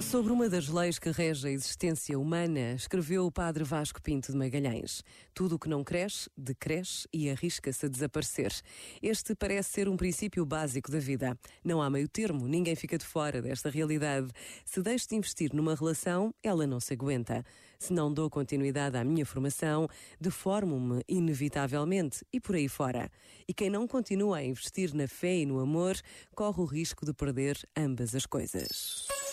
Sobre uma das leis que rege a existência humana, escreveu o padre Vasco Pinto de Magalhães. Tudo o que não cresce, decresce e arrisca-se a desaparecer. Este parece ser um princípio básico da vida. Não há meio termo, ninguém fica de fora desta realidade. Se deixo de investir numa relação, ela não se aguenta. Se não dou continuidade à minha formação, deformo-me inevitavelmente e por aí fora. E quem não continua a investir na fé e no amor, corre o risco de perder ambas as coisas.